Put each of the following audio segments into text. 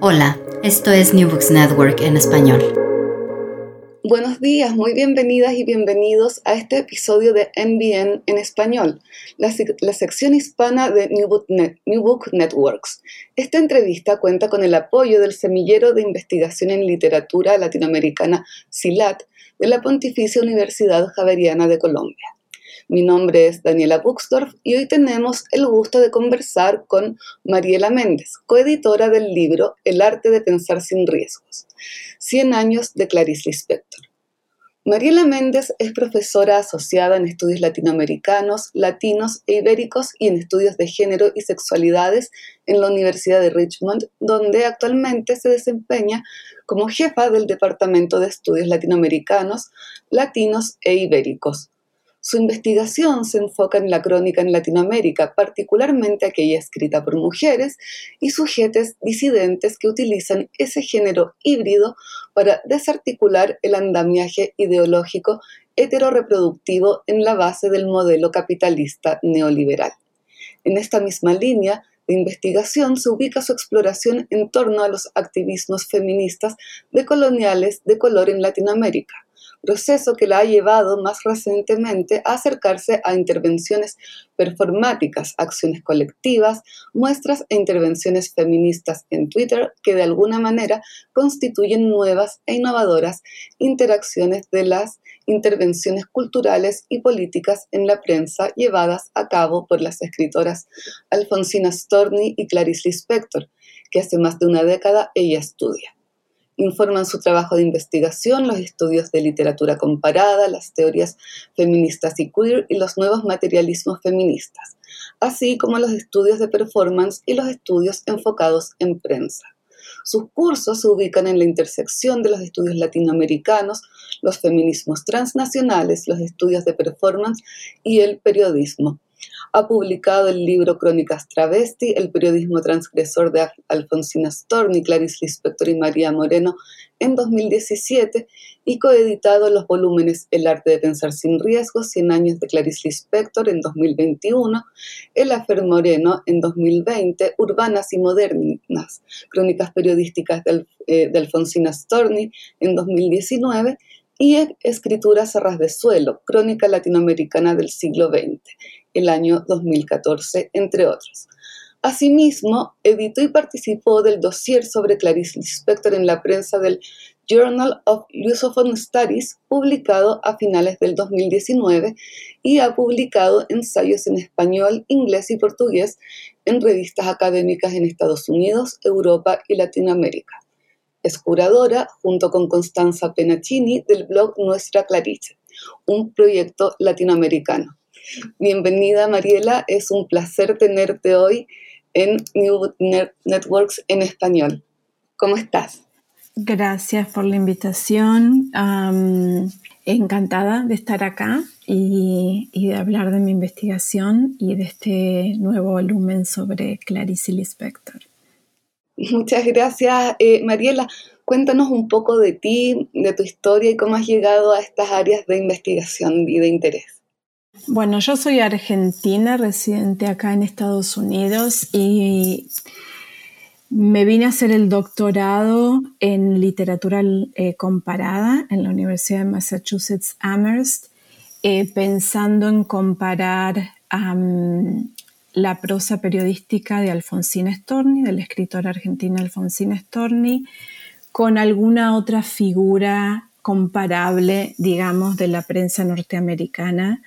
Hola, esto es New Books Network en español. Buenos días, muy bienvenidas y bienvenidos a este episodio de NBN en español, la, sección hispana de New Book, New Book, Networks. Esta entrevista cuenta con el apoyo del Semillero de Investigación en Literatura Latinoamericana, SILAT, de la Pontificia Universidad Javeriana de Colombia. Mi nombre es Daniela Buxdorf y hoy tenemos el gusto de conversar con Mariela Méndez, coeditora del libro El arte de pensar sin riesgos, 100 años de Clarice Lispector. Mariela Méndez es profesora asociada en estudios latinoamericanos, latinos e ibéricos y en estudios de género y sexualidades en la Universidad de Richmond, donde actualmente se desempeña como jefa del Departamento de Estudios Latinoamericanos, Latinos e Ibéricos, su investigación se enfoca en la crónica en Latinoamérica, particularmente aquella escrita por mujeres y sujetes disidentes que utilizan ese género híbrido para desarticular el andamiaje ideológico heteroreproductivo en la base del modelo capitalista neoliberal. En esta misma línea, de investigación se ubica su exploración en torno a los activismos feministas decoloniales de color en Latinoamérica proceso que la ha llevado más recientemente a acercarse a intervenciones performáticas, acciones colectivas, muestras e intervenciones feministas en Twitter que de alguna manera constituyen nuevas e innovadoras interacciones de las intervenciones culturales y políticas en la prensa llevadas a cabo por las escritoras Alfonsina Storni y Clarice Lispector, que hace más de una década ella estudia informan su trabajo de investigación, los estudios de literatura comparada, las teorías feministas y queer y los nuevos materialismos feministas, así como los estudios de performance y los estudios enfocados en prensa. Sus cursos se ubican en la intersección de los estudios latinoamericanos, los feminismos transnacionales, los estudios de performance y el periodismo, ha publicado el libro Crónicas Travesti, El periodismo transgresor de Alfonsina Storni, Clarice Lispector y María Moreno en 2017 y coeditado los volúmenes El arte de pensar sin riesgos, 100 años de Clarice Lispector en 2021, El afer Moreno en 2020, Urbanas y Modernas, Crónicas periodísticas de, eh, de Alfonsina Storni en 2019 y Escrituras a ras de suelo, Crónica latinoamericana del siglo XX, el año 2014, entre otros. Asimismo, editó y participó del dossier sobre Clarice Lispector en la prensa del Journal of Lusophone Studies, publicado a finales del 2019, y ha publicado ensayos en español, inglés y portugués en revistas académicas en Estados Unidos, Europa y Latinoamérica. Es curadora, junto con Constanza Penaccini, del blog Nuestra Clarice, un proyecto latinoamericano. Bienvenida Mariela, es un placer tenerte hoy en New Networks en español. ¿Cómo estás? Gracias por la invitación. encantada de estar acá y, de hablar de mi investigación y de este nuevo volumen sobre Clarice Lispector. Muchas gracias, eh, Mariela. Cuéntanos un poco de ti, de tu historia y cómo has llegado a estas áreas de investigación y de interés. Bueno, yo soy argentina, residente acá en Estados Unidos y me vine a hacer el doctorado en literatura eh, comparada en la Universidad de Massachusetts Amherst, eh, pensando en comparar la prosa periodística de Alfonsina Storni, de la escritora argentina Alfonsina Storni, con alguna otra figura comparable, digamos, de la prensa norteamericana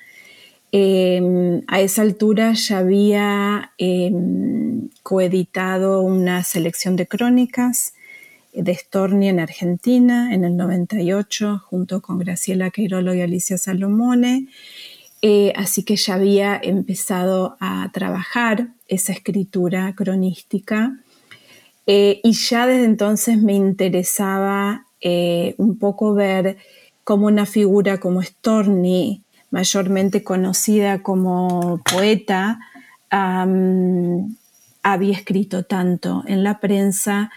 Em, a esa altura ya había em, coeditado una selección de crónicas de Storni en Argentina en el 98 junto con Graciela Queirolo y Alicia Salomone. Eh, así que ya había empezado a trabajar esa escritura cronística Eh, y ya desde entonces me interesaba eh, un poco ver cómo una figura como Storni, mayormente conocida como poeta, había escrito tanto en la prensa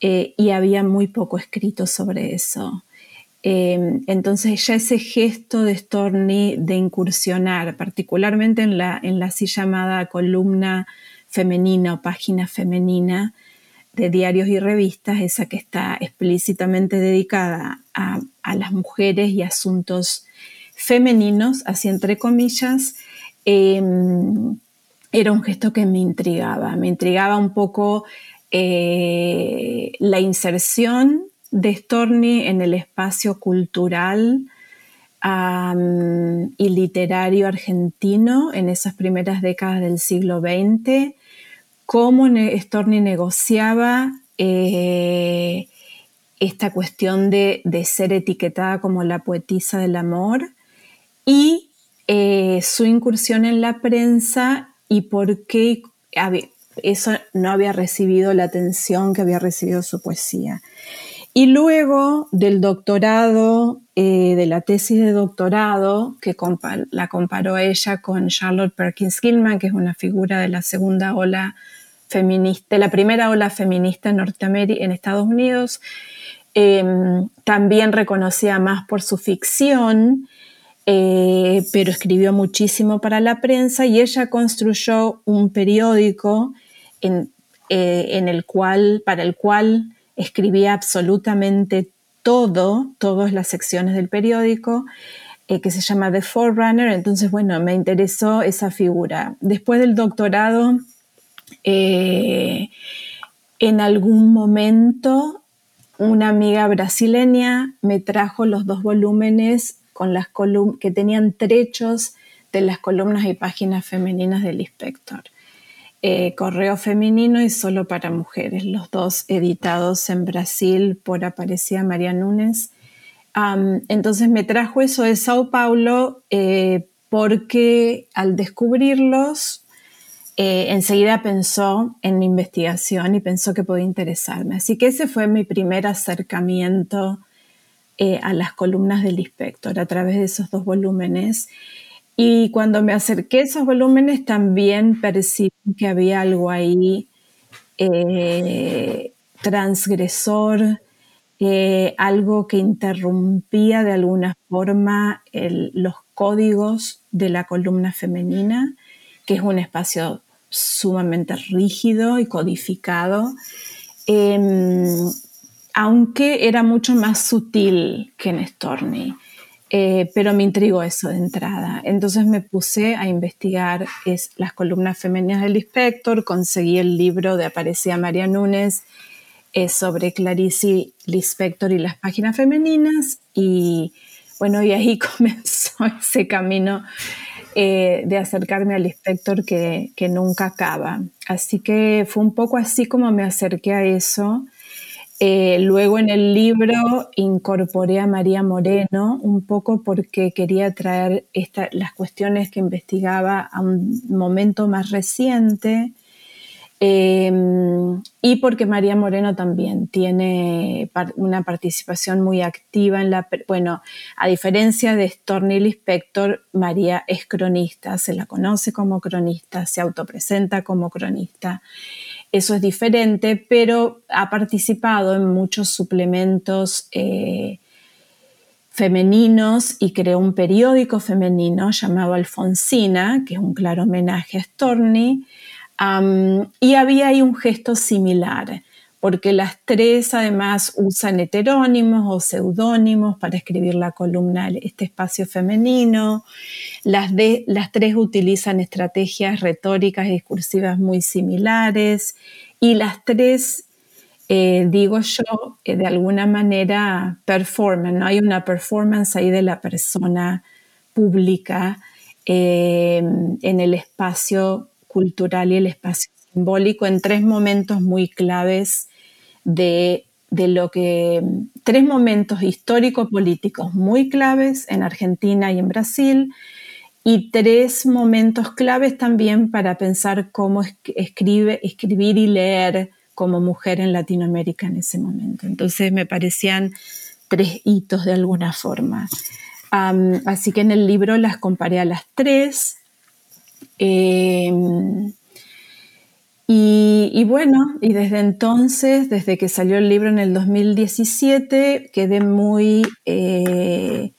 y había muy poco escrito sobre eso. Em, entonces ya ese gesto de Storni de incursionar, particularmente en la, en la así llamada columna femenina o página femenina de diarios y revistas, esa que está explícitamente dedicada a, las mujeres y asuntos femeninos, así entre comillas, em, era un gesto que me intrigaba. Me intrigaba un poco eh, la inserción de Storni en el espacio cultural y literario argentino en esas primeras décadas del siglo XX, cómo Storni negociaba eh, esta cuestión de, ser etiquetada como la poetisa del amor y eh, su incursión en la prensa y por qué eso no había recibido la atención que había recibido su poesía. Y luego del doctorado, eh, de la tesis de doctorado, que la comparó ella con Charlotte Perkins Gilman, que es una figura de la segunda ola feminista, de la primera ola feminista en en Estados Unidos, em, también reconocida más por su ficción, eh, pero escribió muchísimo para la prensa y ella construyó un periódico en, eh, en el cual, para el cual escribía absolutamente todo, todas las secciones del periódico, eh, que se llama The Forerunner. Entonces, bueno, me interesó esa figura. Después del doctorado, eh, en algún momento, una amiga brasileña me trajo los dos volúmenes con las que tenían trechos de las columnas y páginas femeninas del inspector. Eh, Correo Femenino y Solo para Mujeres, los dos editados en Brasil por Aparecida María Núñez. entonces me trajo eso de Sao Paulo eh, porque al descubrirlos, eh, enseguida pensó en mi investigación y pensó que podía interesarme. Así que ese fue mi primer acercamiento a las columnas del inspector a través de esos dos volúmenes. Y cuando me acerqué a esos volúmenes también percibí que había algo ahí eh, transgresor, eh, algo que interrumpía de alguna forma los códigos de la columna femenina, que es un espacio sumamente rígido y codificado, em, aunque era mucho más sutil que en Storni. Eh, pero me intrigó eso de entrada. Entonces me puse a investigar es, las columnas femeninas del inspector, conseguí el libro de Aparecía María Núñez eh, sobre Clarice Lispector y las páginas femeninas y bueno, y ahí comenzó ese camino eh, de acercarme al inspector que, que nunca acaba. Así que fue un poco así como me acerqué a eso eh, luego en el libro incorporé a María Moreno un poco porque quería traer las cuestiones que investigaba a un momento más reciente em, y porque María Moreno también tiene una participación muy activa en la... Bueno, a diferencia de Stornil Inspector, María es cronista, se la conoce como cronista, se autopresenta como cronista eso es diferente, pero ha participado en muchos suplementos eh, femeninos y creó un periódico femenino llamado Alfonsina, que es un claro homenaje a Storni, y había ahí un gesto similar porque las tres además usan heterónimos o seudónimos para escribir la columna, este espacio femenino. Las, las tres utilizan estrategias retóricas y discursivas muy similares y las tres, eh, digo yo, eh, de alguna manera performan, ¿no? Hay una performance ahí de la persona pública eh, en el espacio cultural y el espacio simbólico en tres momentos muy claves de, lo que, tres momentos histórico-políticos muy claves en Argentina y en Brasil, y tres momentos claves también para pensar cómo escribe, escribir y leer como mujer en Latinoamérica en ese momento. Entonces me parecían tres hitos de alguna forma. así que en el libro las comparé a las tres. Em, y, bueno, y desde entonces, desde que salió el libro en el 2017, quedé muy eh,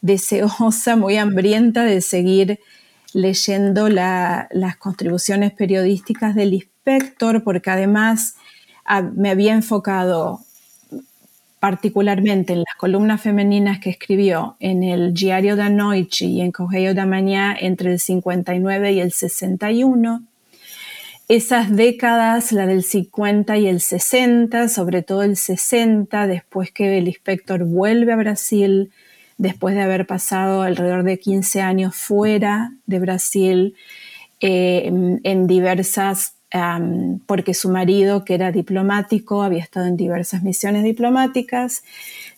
deseosa, muy hambrienta de seguir leyendo las contribuciones periodísticas del inspector, porque además ah, me había enfocado particularmente en las columnas femeninas que escribió en el Diario da Noite y en Correio da Mañana entre el 59 y el 61 esas décadas, la del 50 y el 60, sobre todo el 60, después que el inspector vuelve a Brasil, después de haber pasado alrededor de 15 años fuera de Brasil, eh, en diversas, porque su marido, que era diplomático, había estado en diversas misiones diplomáticas.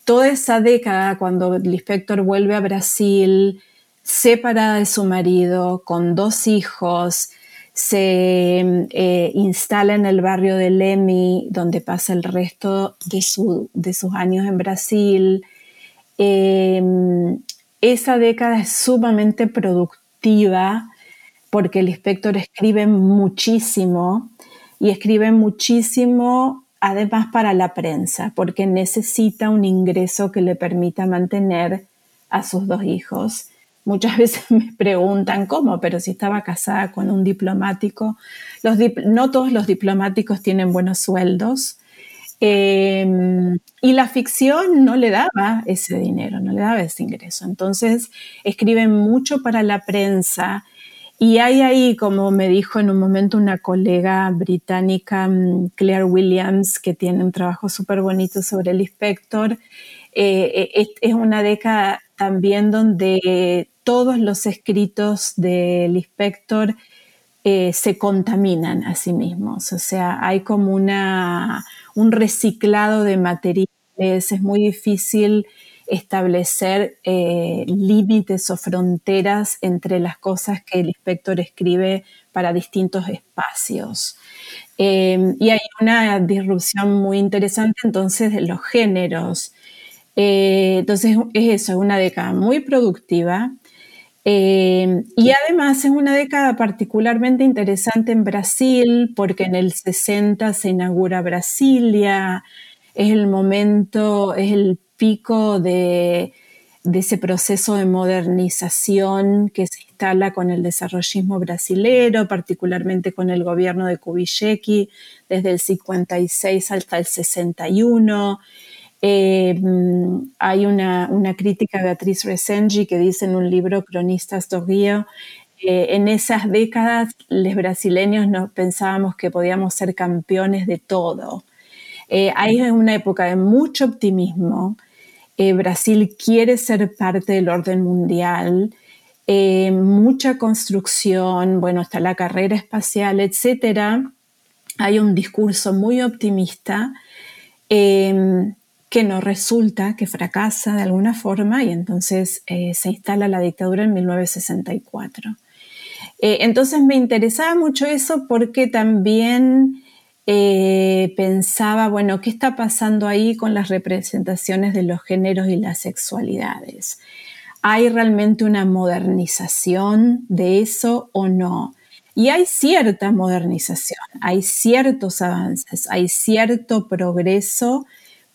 Toda esa década, cuando el inspector vuelve a Brasil, separada de su marido, con dos hijos, se eh, instala en el barrio de Lemi, donde pasa el resto de, sus años en Brasil. Em, esa década es sumamente productiva porque el inspector escribe muchísimo y escribe muchísimo además para la prensa, porque necesita un ingreso que le permita mantener a sus dos hijos. Muchas veces me preguntan cómo, pero si estaba casada con un diplomático, no todos los diplomáticos tienen buenos sueldos. Em, y la ficción no le daba ese dinero, no le daba ese ingreso. Entonces escriben mucho para la prensa y hay ahí, como me dijo en un momento una colega británica, mm, Claire Williams, que tiene un trabajo súper bonito sobre el inspector, eh, eh, es una década también donde todos los escritos del inspector eh, se contaminan a sí mismos. O sea, hay como una, un reciclado de materiales, es muy difícil establecer eh, límites o fronteras entre las cosas que el inspector escribe para distintos espacios. Eh, y hay una disrupción muy interesante entonces de los géneros. entonces es eso, es una década muy productiva, eh, y además es una década particularmente interesante en Brasil porque en el 60 se inaugura Brasilia, es el momento, es el pico de, ese proceso de modernización que se instala con el desarrollismo brasilero, particularmente con el gobierno de Kubitschek desde el 56 hasta el 61. Eh, hay una, crítica de Beatriz Resengi que dice en un libro Cronistas do Río, eh, en esas décadas los brasileños no pensábamos que podíamos ser campeones de todo. Eh, hay una época de mucho optimismo. Brasil quiere ser parte del orden mundial. mucha construcción, bueno, está la carrera espacial, etc. Hay un discurso muy optimista que no resulta, que fracasa de alguna forma y entonces eh, se instala la dictadura en 1964. Eh, entonces me interesaba mucho eso porque también eh, pensaba, bueno, ¿qué está pasando ahí con las representaciones de los géneros y las sexualidades? ¿Hay realmente una modernización de eso o no? Y hay cierta modernización, hay ciertos avances, hay cierto progreso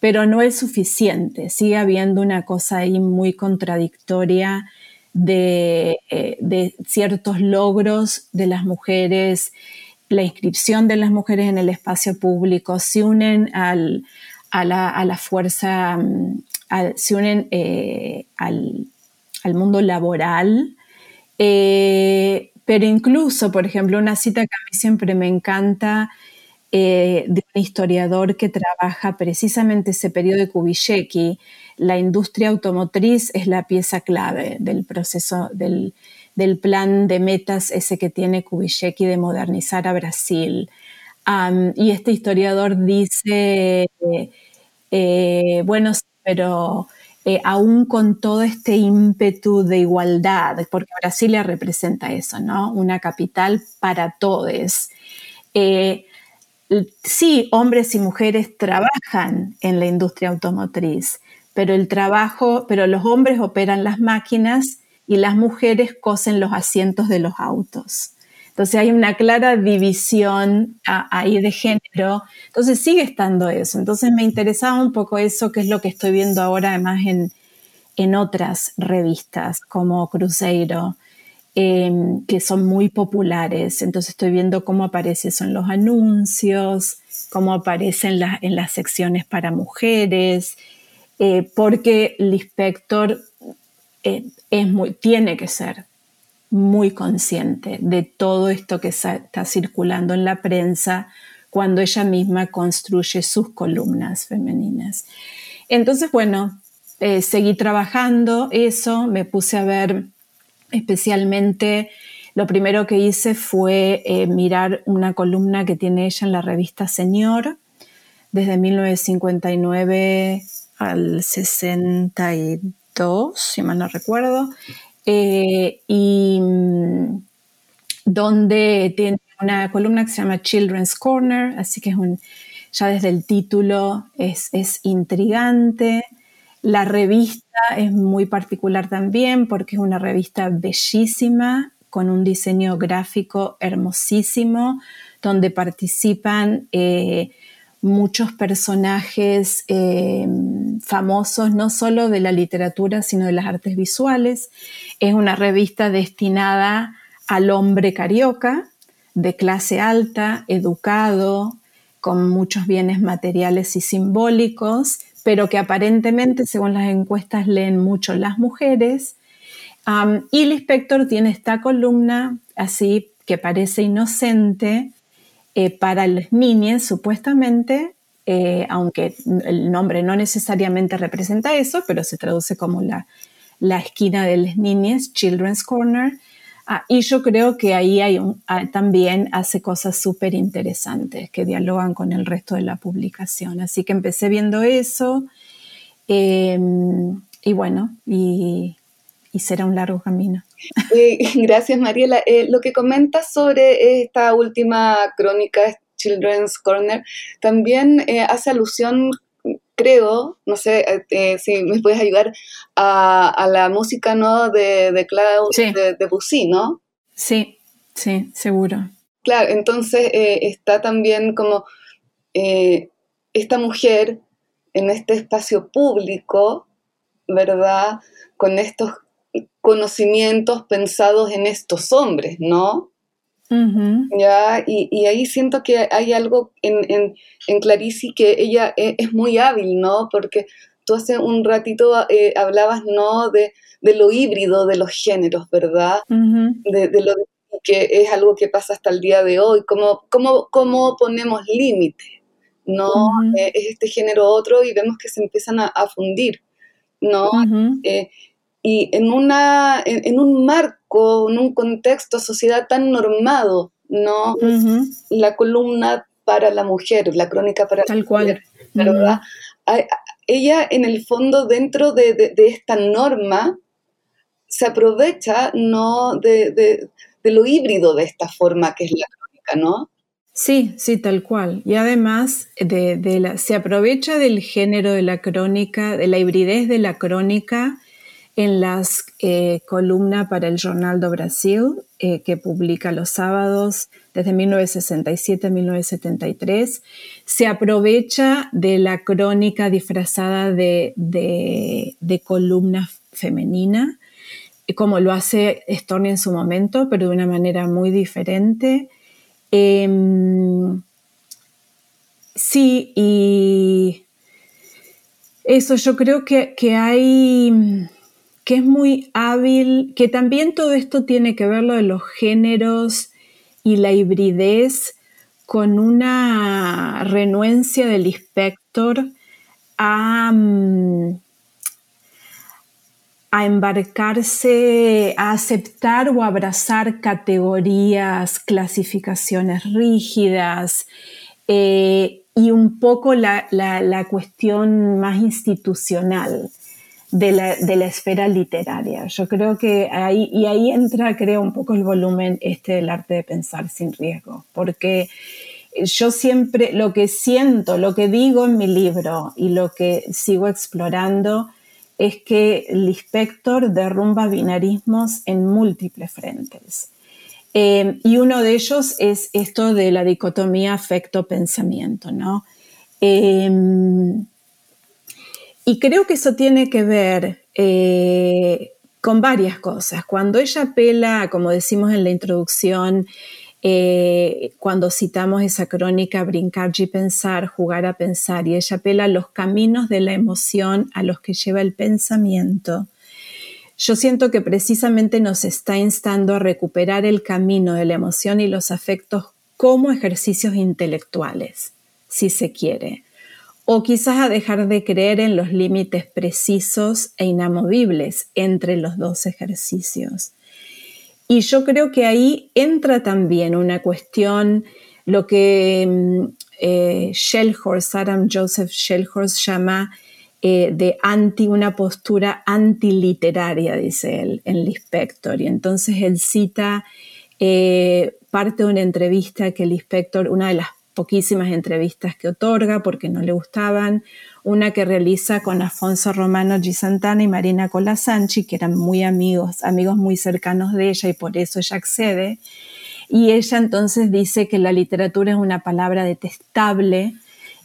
pero no es suficiente. Sigue habiendo una cosa ahí muy contradictoria de, eh, ciertos logros de las mujeres, la inscripción de las mujeres en el espacio público, se unen a, la, fuerza, mm, se unen eh, al, mundo laboral. Eh, pero incluso, por ejemplo, una cita que a mí siempre me encanta eh, de un historiador que trabaja precisamente ese periodo de Kubitschek. La industria automotriz es la pieza clave del proceso del, plan de metas ese que tiene Kubitschek de modernizar a Brasil. y este historiador dice, eh, bueno, pero eh, aún con todo este ímpetu de igualdad, porque Brasilia representa eso, ¿no? Una capital para todos sí, hombres y mujeres trabajan en la industria automotriz, pero el trabajo, pero los hombres operan las máquinas y las mujeres cosen los asientos de los autos. Entonces hay una clara división ahí de género. Entonces sigue estando eso. Entonces me interesaba un poco eso, que es lo que estoy viendo ahora además en, en otras revistas como Cruzeiro, em, que son muy populares. Entonces estoy viendo cómo aparece eso en los anuncios, cómo aparece en, en las secciones para mujeres, eh, porque el inspector eh, es muy, tiene que ser muy consciente de todo esto que está circulando en la prensa cuando ella misma construye sus columnas femeninas. Entonces, bueno, eh, seguí trabajando eso, me puse a ver especialmente, lo primero que hice fue eh, mirar una columna que tiene ella en la revista Señor, desde 1959 al 62, si mal no recuerdo, eh, y mm, donde tiene una columna que se llama Children's Corner, así que es un, ya desde el título es, es intrigante. La revista es muy particular también porque es una revista bellísima, con un diseño gráfico hermosísimo, donde participan eh, muchos personajes eh, famosos, no solo de la literatura, sino de las artes visuales. Es una revista destinada al hombre carioca, de clase alta, educado, con muchos bienes materiales y simbólicos, pero que aparentemente, según las encuestas, leen mucho las mujeres. y el inspector tiene esta columna así que parece inocente eh, para las niñas, supuestamente, eh, aunque el nombre no necesariamente representa eso, pero se traduce como la, la esquina de las niñas, Children's Corner. Ah, y yo creo que ahí hay ah, también hace cosas súper interesantes que dialogan con el resto de la publicación. Así que empecé viendo eso em, y bueno, y, será un largo camino. Eh, gracias, Mariela. Eh, lo que comentas sobre esta última crónica, Children's Corner, también eh, hace alusión creo, no sé si me puedes ayudar, a, la música ¿no? de, de Klaus de, Debussy, ¿no? Sí, sí, seguro. Claro, entonces está también como esta mujer en este espacio público, ¿verdad? Con estos conocimientos pensados en estos hombres, ¿no? ¿Ya? Y, ahí siento que hay algo en, en, en Clarice que ella e, es, muy hábil, ¿no? Porque tú hace un ratito eh, hablabas, ¿no? De, lo híbrido de los géneros, ¿verdad? de, lo que es algo que pasa hasta el día de hoy, cómo, cómo, cómo ponemos límite, ¿no? Eh, es este género otro y vemos que se empiezan a, fundir, ¿no? Eh, y en, una, en, un marco, en un contexto, sociedad tan normado, ¿no? La columna para la mujer, la crónica para la mujer, ¿verdad? Ella, en el fondo, dentro de, esta norma, se aprovecha, ¿no? De, de, lo híbrido de esta forma que es la crónica, ¿no? Sí, sí, tal cual. Y además de, la, se aprovecha del género de la crónica, de la hibridez de la crónica en las eh, columnas para el Jornal do Brasil, eh, que publica los sábados desde 1967 a 1973. Se aprovecha de la crónica disfrazada de, de, columna femenina, como lo hace Storni en su momento, pero de una manera muy diferente. Em, sí, y eso yo creo que, que hay que es muy hábil, que también todo esto tiene que ver lo de los géneros y la hibridez con una renuencia del inspector a, mm, a embarcarse, a aceptar o abrazar categorías, clasificaciones rígidas eh, y un poco la, la cuestión más institucional de la, de la, esfera literaria. Yo creo que ahí, y ahí entra, creo, un poco el volumen este del arte de pensar sin riesgo, porque yo siempre lo que siento, lo que digo en mi libro y lo que sigo explorando es que Lispector derrumba binarismos en múltiples frentes. Eh, y uno de ellos es esto de la dicotomía afecto-pensamiento, ¿no? Em, y creo que eso tiene que ver eh, con varias cosas. Cuando ella apela, como decimos en la introducción, eh, cuando citamos esa crónica, brincar y pensar, jugar a pensar, y ella apela a los caminos de la emoción a los que lleva el pensamiento. Yo siento que precisamente nos está instando a recuperar el camino de la emoción y los afectos como ejercicios intelectuales, si se quiere, o quizás a dejar de creer en los límites precisos e inamovibles entre los dos ejercicios. Y yo creo que ahí entra también una cuestión, lo que mm, eh, Shellhorst, Adam Joseph Shellhorst llama eh, de anti, una postura antiliteraria, dice él, en Lispector. Y entonces él cita eh, parte de una entrevista que Lispector, una de las poquísimas entrevistas que otorga porque no le gustaban, una que realiza con Afonso Romano G. Santana y Marina Colasanchi, que eran muy amigos, amigos muy cercanos de ella y por eso ella accede. Y ella entonces dice que la literatura es una palabra detestable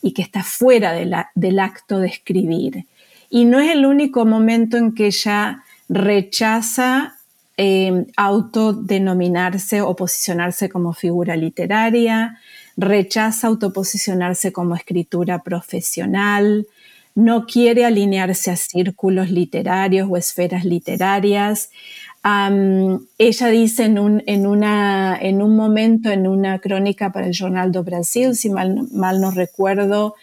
y que está fuera del acto de escribir. Y no es el único momento en que ella rechaza eh, autodenominarse o posicionarse como figura literaria, rechaza autoposicionarse como escritura profesional, no quiere alinearse a círculos literarios o esferas literarias. ella dice en un, en, una, en un momento, en una crónica para el Jornal do Brasil, si mal, mal no recuerdo,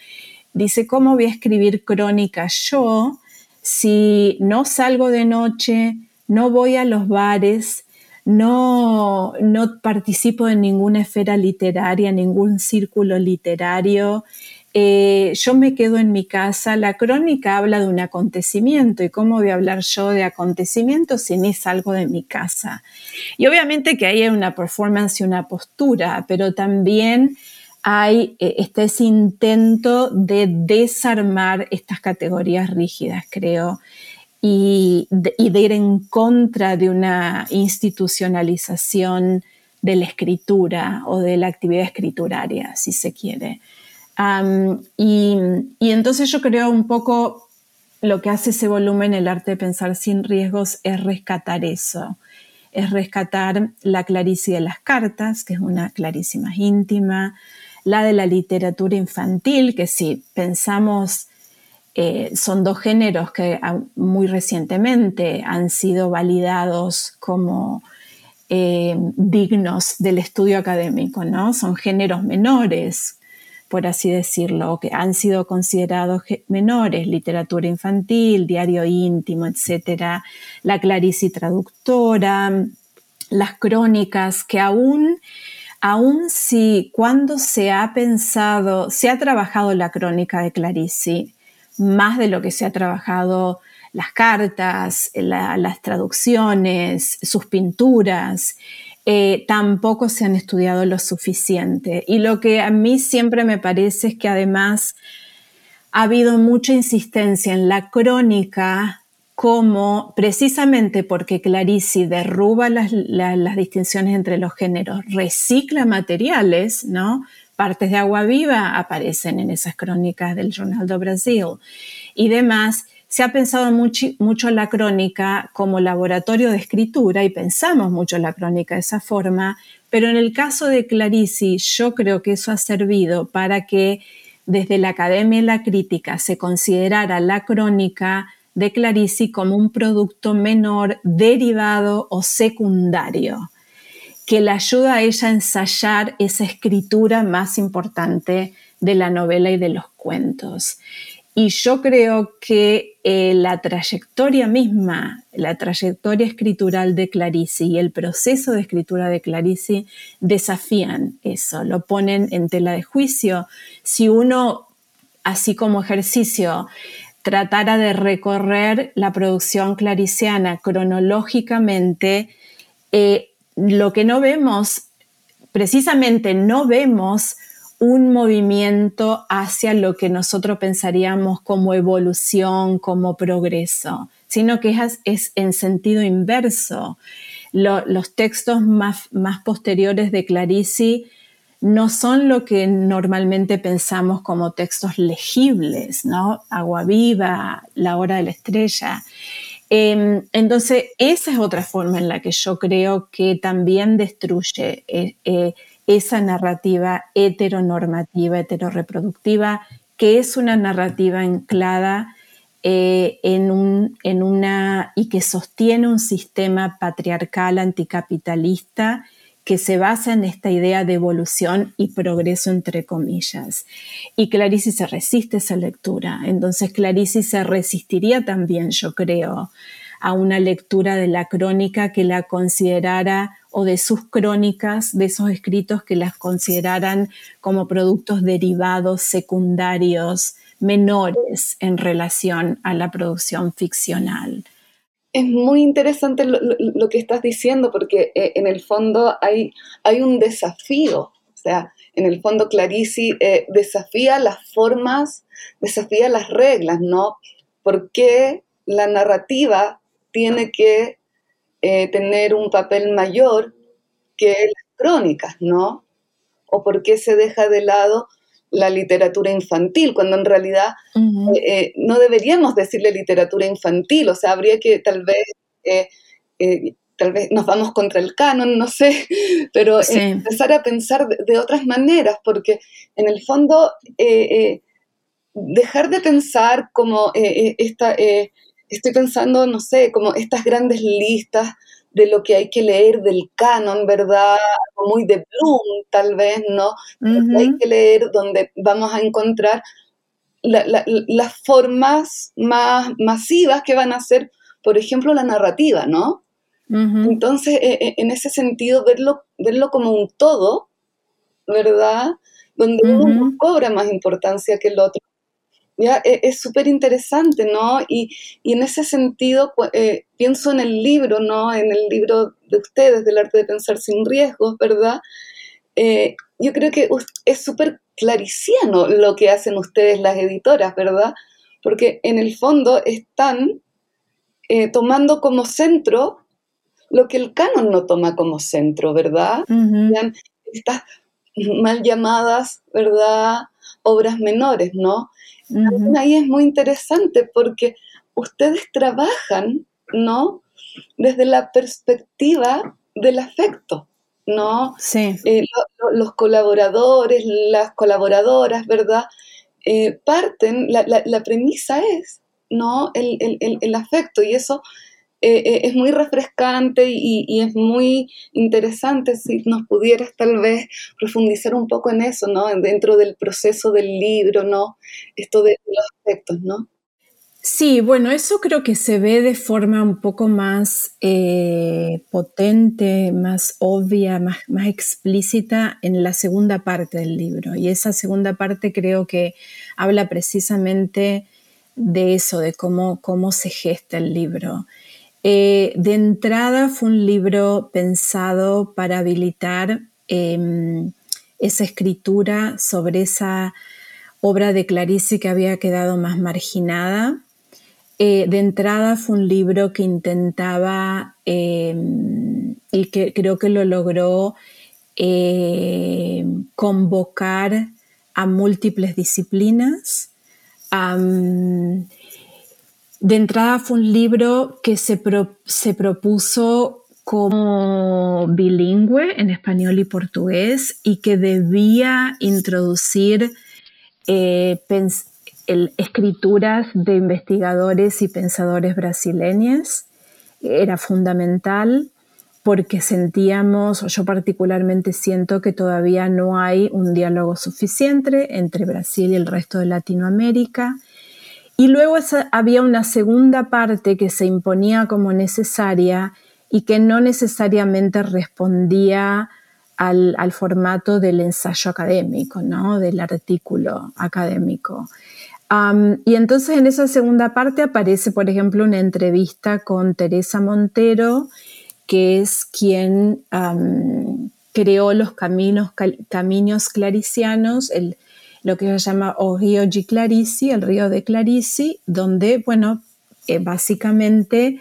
dice, ¿cómo voy a escribir crónicas yo si no salgo de noche, no voy a los bares, no, no participo en ninguna esfera literaria, ningún círculo literario. Eh, yo me quedo en mi casa. La crónica habla de un acontecimiento y cómo voy a hablar yo de acontecimientos si ni salgo de mi casa. Y obviamente que hay una performance y una postura, pero también hay este intento de desarmar estas categorías rígidas, creo y de, ir en contra de una institucionalización de la escritura o de la actividad escrituraria, si se quiere. y, entonces yo creo un poco lo que hace ese volumen, el arte de pensar sin riesgos, es rescatar eso, es rescatar la claricia de las cartas, que es una claricia más íntima, la de la literatura infantil, que si pensamos eh, son dos géneros que muy recientemente han sido validados como eh, dignos del estudio académico, ¿no? Son géneros menores, por así decirlo, que han sido considerados menores, literatura infantil, diario íntimo, etcétera, la clarici traductora, las crónicas, que aún aún si cuando se ha pensado, se ha trabajado la crónica de Clarici, más de lo que se ha trabajado las cartas, las traducciones, sus pinturas, eh, tampoco se han estudiado lo suficiente. Y lo que a mí siempre me parece es que además ha habido mucha insistencia en la crónica como precisamente porque Clarici derruba las distinciones entre los géneros, recicla materiales, ¿no? Partes de agua viva aparecen en esas crónicas del Jornal do Brasil y demás. Se ha pensado mucho, mucho la crónica como laboratorio de escritura y pensamos mucho la crónica de esa forma, pero en el caso de Clarici yo creo que eso ha servido para que desde la academia y la crítica se considerara la crónica de Clarici como un producto menor, derivado o secundario que le ayuda a ella a ensayar esa escritura más importante de la novela y de los cuentos. Y yo creo que eh, la trayectoria misma, la trayectoria escritural de Clarice y el proceso de escritura de Clarice desafían eso, lo ponen en tela de juicio. Si uno, así como ejercicio, tratara de recorrer la producción clariciana cronológicamente, eh, lo que no vemos, precisamente no vemos un movimiento hacia lo que nosotros pensaríamos como evolución, como progreso, sino que es, en sentido inverso. los textos más, más posteriores de Clarici no son lo que normalmente pensamos como textos legibles, ¿no? Agua viva, la hora de la estrella. Em, entonces, esa es otra forma en la que yo creo que también destruye eh, eh, esa narrativa heteronormativa, heteroreproductiva, que es una narrativa anclada eh, en, un, en una y que sostiene un sistema patriarcal anticapitalista que se basa en esta idea de evolución y progreso entre comillas. Y Clarice se resiste a esa lectura. Entonces Clarice se resistiría también, yo creo, a una lectura de la crónica que la considerara o de sus crónicas, de esos escritos que las consideraran como productos derivados, secundarios, menores en relación a la producción ficcional es muy interesante lo, que estás diciendo porque eh, en el fondo hay, hay un desafío, o sea, en el fondo Clarici eh, desafía las formas, desafía las reglas, ¿no? ¿Por qué la narrativa tiene que eh, tener un papel mayor que las crónicas, ¿no? ¿O por qué se deja de lado la literatura infantil, cuando en realidad eh, eh, no deberíamos decirle literatura infantil, o sea, habría que tal vez, eh, tal vez nos vamos contra el canon, no sé, pero empezar a pensar de, otras maneras, porque en el fondo dejar de pensar como esta, estoy pensando, no sé, como estas grandes listas de lo que hay que leer del canon, ¿verdad? Muy de Bloom, tal vez, ¿no? Hay que leer donde vamos a encontrar las formas más masivas que van a ser, por ejemplo, la narrativa, ¿no? Entonces, e, e, en ese sentido, verlo, verlo como un todo, ¿verdad? Donde uno cobra más importancia que el otro. ¿Ya? E, es súper interesante, ¿no? Y, en ese sentido eh, pienso en el libro, ¿no? En el libro de ustedes, del arte de pensar sin riesgos, ¿verdad? Eh, yo creo que es súper clariciano lo que hacen ustedes las editoras, ¿verdad? Porque en el fondo están eh, tomando como centro lo que el canon no toma como centro, ¿verdad? Estas mal llamadas, ¿verdad? Obras menores, ¿no? Ahí es muy interesante porque ustedes trabajan, ¿no? Desde la perspectiva del afecto, ¿no? Sí. Eh, los colaboradores, las colaboradoras, ¿verdad? Eh, parten, la, premisa es, ¿no? El, afecto y eso eh, es muy refrescante y, es muy interesante si nos pudieras tal vez profundizar un poco en eso, ¿no? Dentro del proceso del libro, ¿no? Esto de los aspectos, ¿no? Sí, bueno, eso creo que se ve de forma un poco más eh, potente, más obvia, más, más, explícita en la segunda parte del libro. Y esa segunda parte creo que habla precisamente de eso, de cómo, cómo se gesta el libro. Eh, de entrada fue un libro pensado para habilitar em, esa escritura sobre esa obra de Clarice que había quedado más marginada. Eh, de entrada fue un libro que intentaba em, y que creo que lo logró em, convocar a múltiples disciplinas. De entrada fue un libro que se, se propuso como bilingüe en español y portugués y que debía introducir eh, escrituras de investigadores y pensadores brasileños. Era fundamental porque sentíamos, o yo particularmente siento que todavía no hay un diálogo suficiente entre Brasil y el resto de Latinoamérica y luego había una segunda parte que se imponía como necesaria y que no necesariamente respondía al, formato del ensayo académico, ¿no? del artículo académico. y entonces en esa segunda parte aparece, por ejemplo, una entrevista con Teresa Montero, que es quien, creó los caminos, claricianos, lo que se llama o río el río de Clarici, donde, bueno, eh, básicamente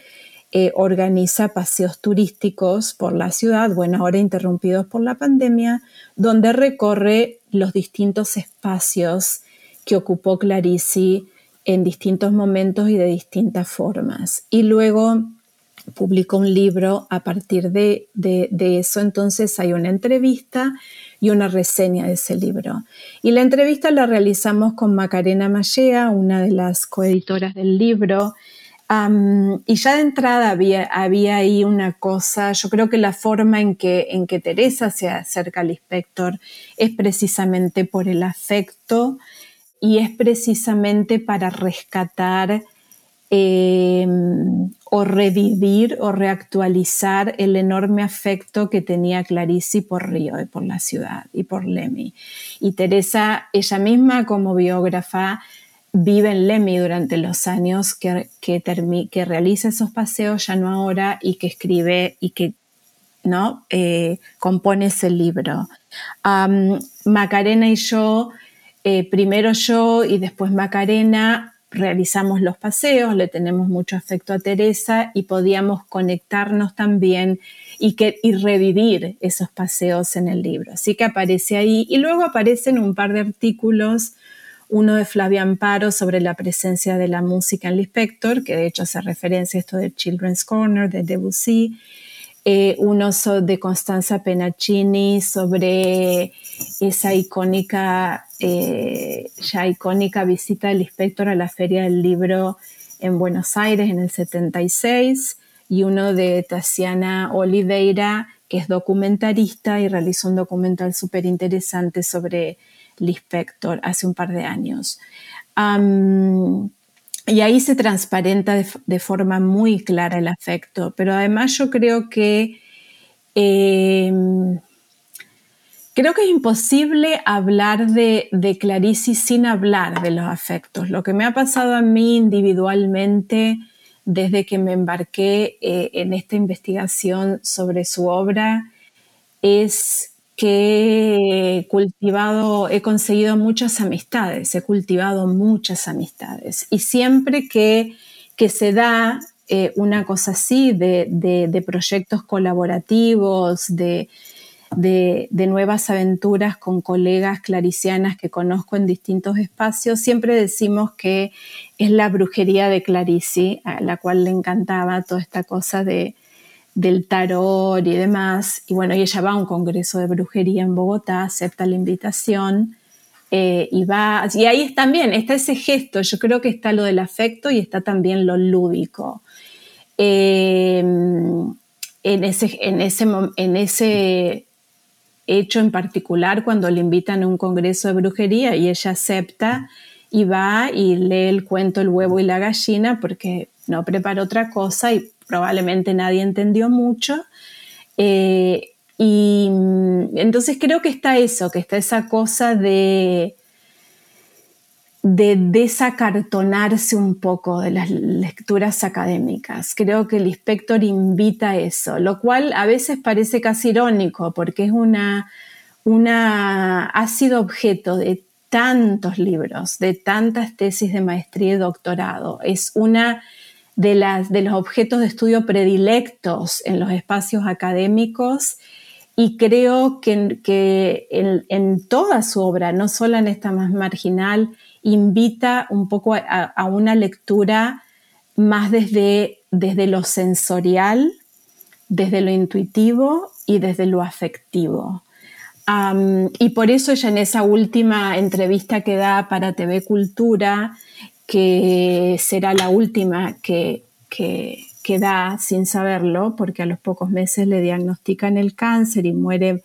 eh, organiza paseos turísticos por la ciudad, bueno, ahora interrumpidos por la pandemia, donde recorre los distintos espacios que ocupó Clarici en distintos momentos y de distintas formas. Y luego publicó un libro a partir de, eso, entonces hay una entrevista y una reseña de ese libro. Y la entrevista la realizamos con Macarena Mallea, una de las coeditoras del libro, y ya de entrada había, había, ahí una cosa, yo creo que la forma en que, en que Teresa se acerca al inspector es precisamente por el afecto y es precisamente para rescatar em, o revivir o reactualizar el enorme afecto que tenía Clarice por Río y por la ciudad y por Lemmy. Y Teresa, ella misma como biógrafa, vive en Lemmy durante los años que, que, realiza esos paseos, ya no ahora, y que escribe y que ¿no? Eh, compone ese libro. Macarena y yo, eh, primero yo y después Macarena, realizamos los paseos, le tenemos mucho afecto a Teresa y podíamos conectarnos también y, que, y revivir esos paseos en el libro. Así que aparece ahí y luego aparecen un par de artículos uno de Flavia Amparo sobre la presencia de la música en el Inspector, que de hecho hace referencia a esto de Children's Corner de Debussy, eh, uno de Constanza Penaccini sobre esa icónica, eh, ya icónica visita del Inspector a la Feria del Libro en Buenos Aires en el 76, y uno de Tatiana Oliveira, que es documentarista y realizó un documental súper interesante sobre Lispector hace un par de años. y ahí se transparenta de, forma muy clara el afecto, pero además yo creo que em, creo que es imposible hablar de, de Clarice sin hablar de los afectos. Lo que me ha pasado a mí individualmente desde que me embarqué eh, en esta investigación sobre su obra es que he cultivado, he conseguido muchas amistades, he cultivado muchas amistades. Y siempre que, se da eh, una cosa así de, proyectos colaborativos, de, de, nuevas aventuras con colegas claricianas que conozco en distintos espacios, siempre decimos que es la brujería de Clarici, a la cual le encantaba toda esta cosa de, del tarot y demás. Y bueno, ella va a un congreso de brujería en Bogotá, acepta la invitación eh, y va. Y ahí también está ese gesto. Yo creo que está lo del afecto y está también lo lúdico. Em, en, ese, en, ese, en ese hecho en particular, cuando le invitan a un congreso de brujería y ella acepta y va y lee el cuento El huevo y la gallina porque no prepara otra cosa y probablemente nadie entendió mucho. Eh, y mm, entonces creo que está eso, que está esa cosa de, de desacartonarse un poco de las lecturas académicas. Creo que el inspector invita a eso, lo cual a veces parece casi irónico porque es una, una, ha sido objeto de tantos libros, de tantas tesis de maestría y doctorado. Es una de, las, de los objetos de estudio predilectos en los espacios académicos y creo que, que en, toda su obra, no solo en esta más marginal, invita un poco a, una lectura más desde, desde lo sensorial, desde lo intuitivo y desde lo afectivo. y por eso ella en esa última entrevista que da para TV Cultura, que será la última que, que, da sin saberlo, porque a los pocos meses le diagnostican el cáncer y muere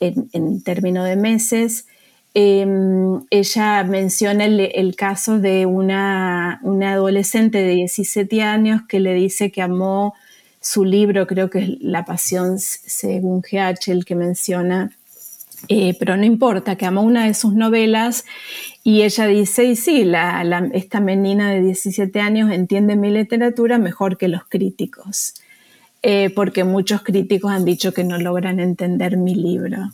en, en término de meses. Em, ella menciona el, caso de una, una, adolescente de 17 años que le dice que amó su libro, creo que es La Pasión según GH, el que menciona, eh, pero no importa, que amó una de sus novelas y ella dice, y sí, la, esta menina de 17 años entiende mi literatura mejor que los críticos. eh, porque muchos críticos han dicho que no logran entender mi libro.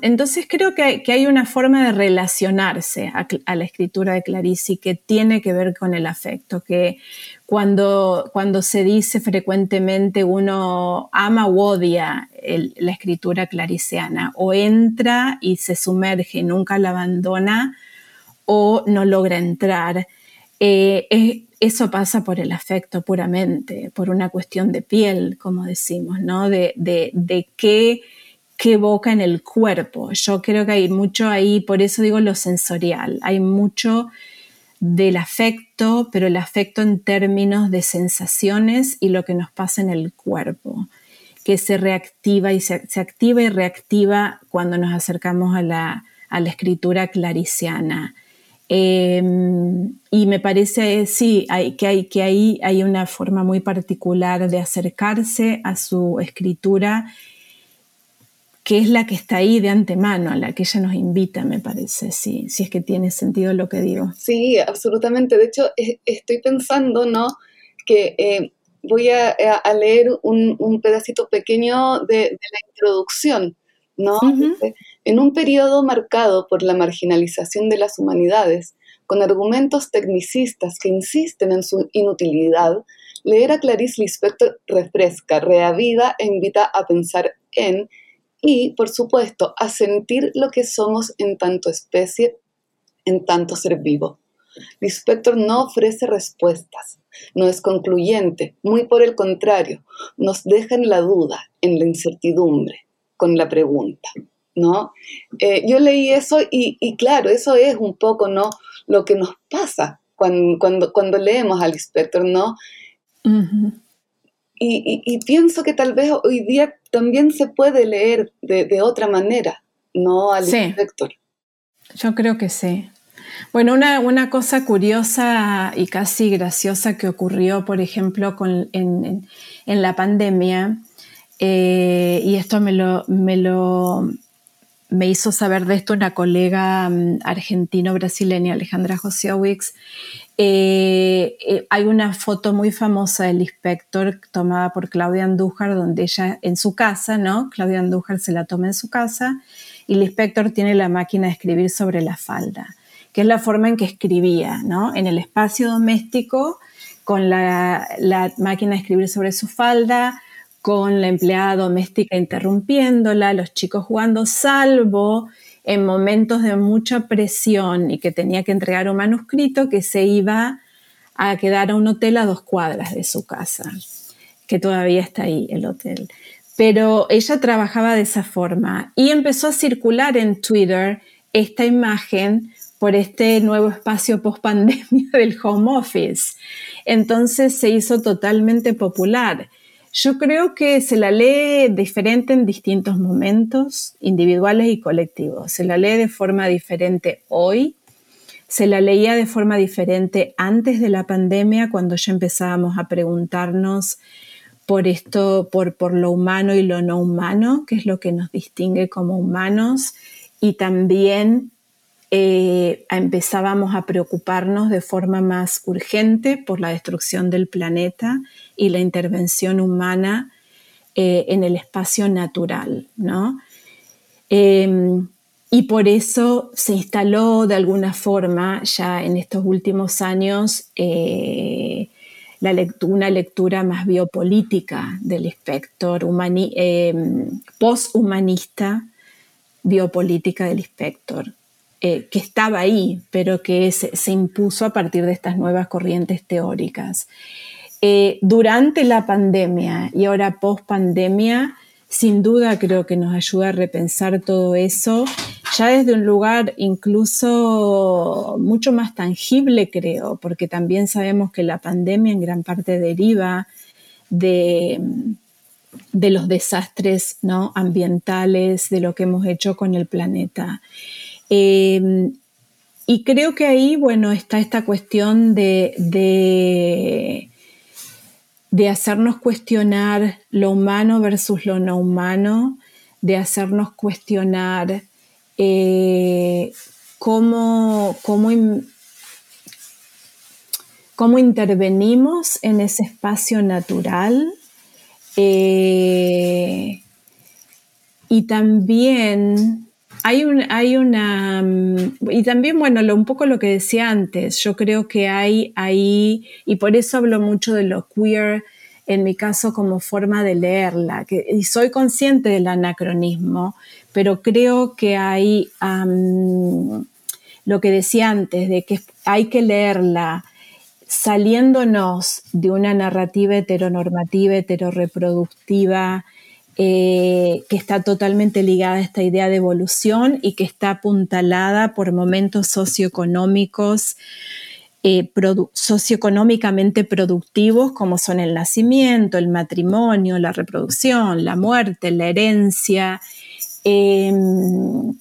Entonces creo que hay, una forma de relacionarse a, la escritura de Clarice que tiene que ver con el afecto, que cuando, cuando se dice frecuentemente uno ama o odia la escritura clariciana, o entra y se sumerge y nunca la abandona, o no logra entrar. Eh, eso pasa por el afecto puramente, por una cuestión de piel, como decimos, ¿no? De, de, qué, qué evoca en el cuerpo. Yo creo que hay mucho ahí, por eso digo lo sensorial, hay mucho del afecto, pero el afecto en términos de sensaciones y lo que nos pasa en el cuerpo, que se reactiva y se, activa y reactiva cuando nos acercamos a la, escritura clariciana. Em, y me parece, sí, que, hay, que ahí hay una forma muy particular de acercarse a su escritura, que es la que está ahí de antemano, a la que ella nos invita, me parece, sí, si es que tiene sentido lo que digo. Sí, absolutamente. De hecho, estoy pensando, ¿no? Que eh, voy a, leer un, pedacito pequeño de, de la introducción ¿no? En un periodo marcado por la marginalización de las humanidades, con argumentos tecnicistas que insisten en su inutilidad, leer a Clarice Lispector refresca, reaviva e invita a pensar en y, por supuesto, a sentir lo que somos en tanto especie, en tanto ser vivo. Lispector no ofrece respuestas, no es concluyente, muy por el contrario, nos deja en la duda, en la incertidumbre con la pregunta, ¿no? Eh, yo leí eso y, claro, eso es un poco, ¿no? Lo que nos pasa cuando, cuando, leemos al inspector, ¿no? y, pienso que tal vez hoy día también se puede leer de, otra manera, ¿no? Al inspector. Yo creo que sí. Bueno, una, cosa curiosa y casi graciosa que ocurrió, por ejemplo, con, en, en, la pandemia, eh, y esto me lo, me lo me hizo saber de esto una colega mm, argentino-brasileña, Alejandra Josiowicz. Eh, eh, hay una foto muy famosa del inspector tomada por Claudia Andújar, donde ella en su casa, ¿no? Claudia Andújar se la toma en su casa y el inspector tiene la máquina de escribir sobre la falda, que es la forma en que escribía, ¿no? En el espacio doméstico, con la, la máquina de escribir sobre su falda, con la empleada doméstica interrumpiéndola, los chicos jugando, salvo en momentos de mucha presión y que tenía que entregar un manuscrito que se iba a quedar a un hotel a dos cuadras de su casa, que todavía está ahí el hotel. Pero ella trabajaba de esa forma y empezó a circular en Twitter esta imagen por este nuevo espacio post pandemia del home office. Entonces se hizo totalmente popular yo creo que se la lee diferente en distintos momentos, individuales y colectivos. Se la lee de forma diferente hoy, se la leía de forma diferente antes de la pandemia, cuando ya empezábamos a preguntarnos por esto, por, por lo humano y lo no humano, que es lo que nos distingue como humanos, y también eh, empezábamos a preocuparnos de forma más urgente por la destrucción del planeta y la intervención humana eh, en el espacio natural, ¿no? Em, y por eso se instaló de alguna forma ya en estos últimos años eh, una lectura más biopolítica del inspector, em, posthumanista biopolítica del inspector. Eh, que estaba ahí, pero que se, impuso a partir de estas nuevas corrientes teóricas. Eh, durante la pandemia y ahora post pandemia, sin duda creo que nos ayuda a repensar todo eso, ya desde un lugar incluso mucho más tangible, creo, porque también sabemos que la pandemia en gran parte deriva de, de los desastres ¿no? ambientales, de lo que hemos hecho con el planeta. Em, y creo que ahí, bueno, está esta cuestión de, de, hacernos cuestionar lo humano versus lo no humano, de hacernos cuestionar eh, cómo, cómo, cómo intervenimos en ese espacio natural Eh, y también hay, un, hay una, mm, y también, bueno, un poco lo que decía antes, yo creo que hay ahí, y por eso hablo mucho de lo queer, en mi caso como forma de leerla, y soy consciente del anacronismo, pero creo que hay lo que decía antes, de que hay que leerla saliéndonos de una narrativa heteronormativa, heteroreproductiva, eh, que está totalmente ligada a esta idea de evolución y que está apuntalada por momentos socioeconómicos, eh, socioeconómicamente productivos como son el nacimiento, el matrimonio, la reproducción, la muerte, la herencia. Em,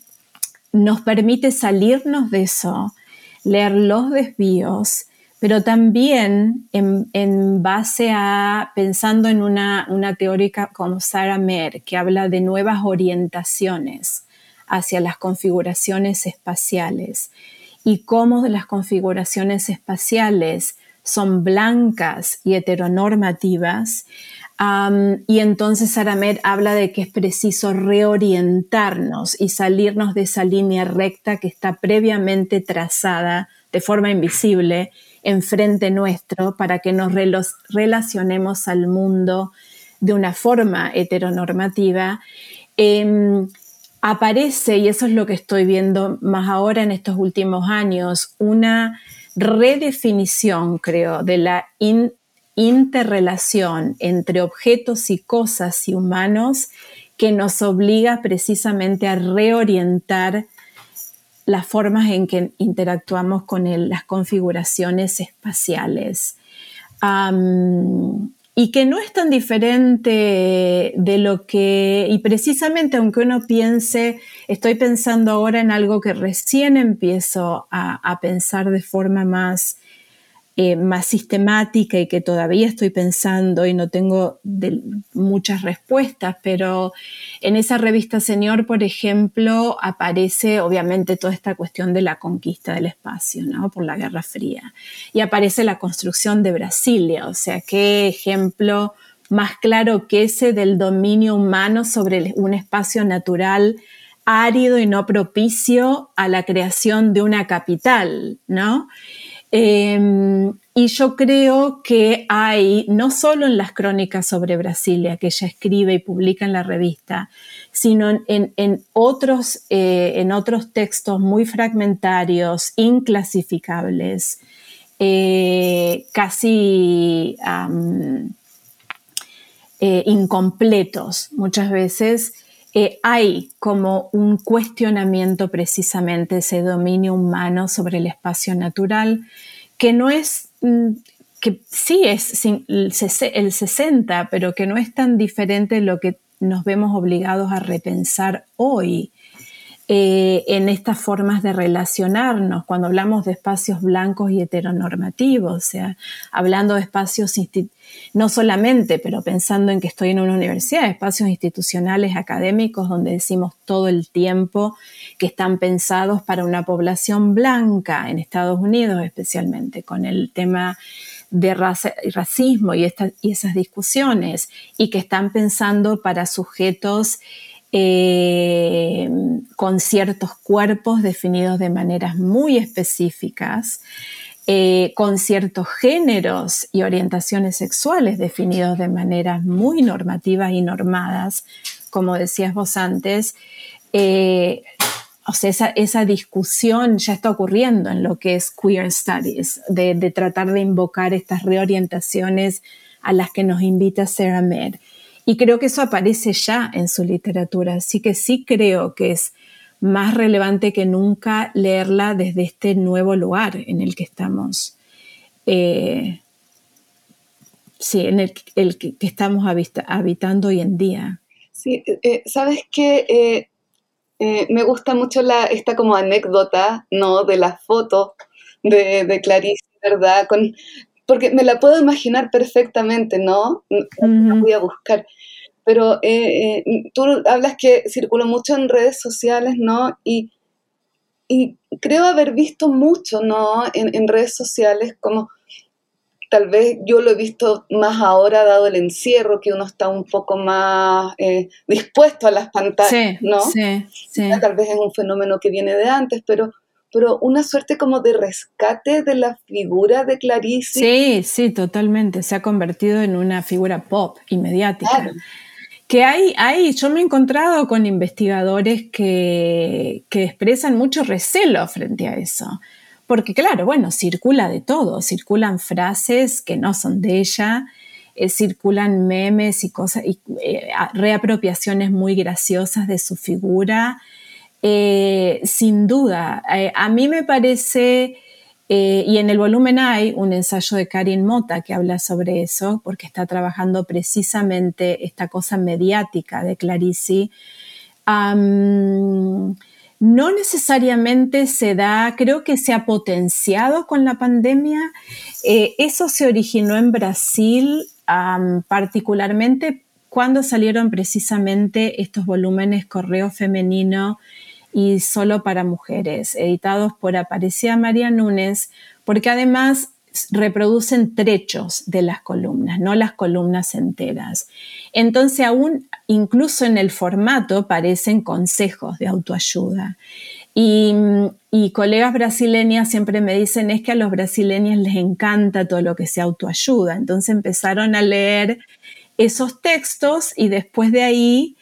nos permite salirnos de eso, leer los desvíos pero también en, base a, pensando en una, una, teórica como Sarah Mer, que habla de nuevas orientaciones hacia las configuraciones espaciales y cómo las configuraciones espaciales son blancas y heteronormativas. y entonces Sarah Mer habla de que es preciso reorientarnos y salirnos de esa línea recta que está previamente trazada de forma invisible enfrente nuestro para que nos relacionemos al mundo de una forma heteronormativa, em, aparece, y eso es lo que estoy viendo más ahora en estos últimos años, una redefinición, creo, de la interrelación entre objetos y cosas y humanos que nos obliga precisamente a reorientar las formas en que interactuamos con las configuraciones espaciales. y que no es tan diferente de lo que, y precisamente aunque uno piense, estoy pensando ahora en algo que recién empiezo a pensar de forma más eh, más sistemática y que todavía estoy pensando y no tengo muchas respuestas, pero en esa revista Señor, por ejemplo, aparece obviamente toda esta cuestión de la conquista del espacio, ¿no? Por la Guerra Fría. Y aparece la construcción de Brasilia, o sea, qué ejemplo más claro que ese del dominio humano sobre un espacio natural árido y no propicio a la creación de una capital, ¿no? Em, y yo creo que hay, no solo en las crónicas sobre Brasilia que ella escribe y publica en la revista, sino en, otros, eh, en otros textos muy fragmentarios, inclasificables, eh, casi eh, incompletos muchas veces, hay como un cuestionamiento precisamente ese dominio humano sobre el espacio natural, que no es, mm, que sí es el 60, pero que no es tan diferente de lo que nos vemos obligados a repensar hoy. Eh, en estas formas de relacionarnos, cuando hablamos de espacios blancos y heteronormativos, o sea, hablando de espacios, no solamente, pero pensando en que estoy en una universidad, espacios institucionales académicos donde decimos todo el tiempo que están pensados para una población blanca, en Estados Unidos especialmente, con el tema de racismo y, y esas discusiones, y que están pensando para sujetos eh, con ciertos cuerpos definidos de maneras muy específicas, eh, con ciertos géneros y orientaciones sexuales definidos de maneras muy normativas y normadas, como decías vos antes. Eh, o sea, esa, discusión ya está ocurriendo en lo que es queer studies, de, tratar de invocar estas reorientaciones a las que nos invita Sarah Mer. Y creo que eso aparece ya en su literatura, así que sí creo que es más relevante que nunca leerla desde este nuevo lugar en el que estamos. Eh, sí, en el, que, estamos habitando hoy en día. Sí, eh, sabes que eh, me gusta mucho esta como anécdota, ¿no? De la foto de, Clarice, ¿verdad? Porque me la puedo imaginar perfectamente, ¿no? La voy a buscar. Pero eh, eh, tú hablas que circuló mucho en redes sociales, ¿no? Y, y creo haber visto mucho, ¿no? En, redes sociales como tal vez yo lo he visto más ahora dado el encierro, que uno está un poco más eh, dispuesto a las pantallas, ¿no? Sí, sí. Tal vez es un fenómeno que viene de antes, pero, pero una suerte como de rescate de la figura de Clarice. Sí, sí, totalmente. Se ha convertido en una figura pop y mediática. Que hay, hay, yo me he encontrado con investigadores que, que expresan mucho recelo frente a eso. Porque claro, bueno, circula de todo, circulan frases que no son de ella, eh, circulan memes y cosas, y eh, reapropiaciones muy graciosas de su figura. Eh, sin duda, a mí me parece, y en el volumen hay un ensayo de Karin Mota que habla sobre eso, porque está trabajando precisamente esta cosa mediática de Clarice no necesariamente se da, creo que se ha potenciado con la pandemia. Eh, eso se originó en Brasil, particularmente cuando salieron precisamente estos volúmenes Correo Femenino y Solo para Mujeres, editados por Aparecida María Núñez, porque además reproducen trechos de las columnas, no las columnas enteras. Entonces, aún incluso en el formato parecen consejos de autoayuda. Y, colegas brasileñas siempre me dicen es que a los brasileños les encanta todo lo que sea autoayuda. Entonces empezaron a leer esos textos y después de ahí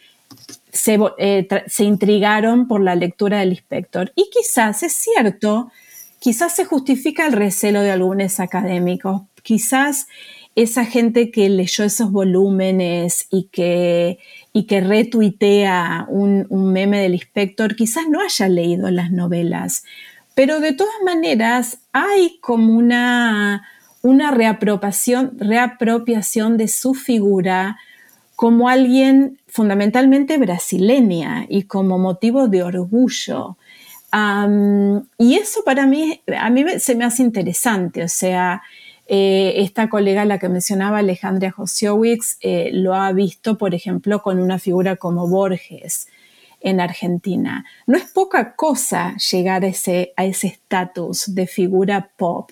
se, eh, se intrigaron por la lectura del inspector. Y quizás es cierto quizás se justifica el recelo de algunos académicos, quizás esa gente que leyó esos volúmenes y que, y que retuitea un, meme del inspector, quizás no haya leído las novelas, pero de todas maneras hay como una, una reapropiación, reapropiación de su figura como alguien fundamentalmente brasileña y como motivo de orgullo y eso para mí, a mí se me hace interesante, o sea, eh, esta colega, la que mencionaba, Alejandra Josiowicz, eh, lo ha visto, por ejemplo, con una figura como Borges en Argentina. No es poca cosa llegar a ese estatus de figura pop.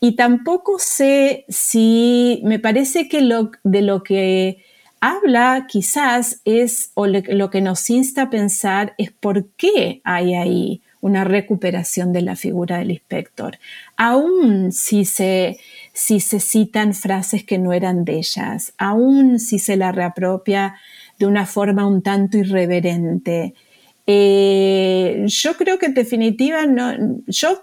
Y tampoco sé si, me parece que lo, de lo que habla quizás es, o lo que nos insta a pensar es por qué hay ahí una recuperación de la figura del inspector, aun si se, si se citan frases que no eran de ellas, aun si se la reapropia de una forma un tanto irreverente. Eh, yo creo que en definitiva no, yo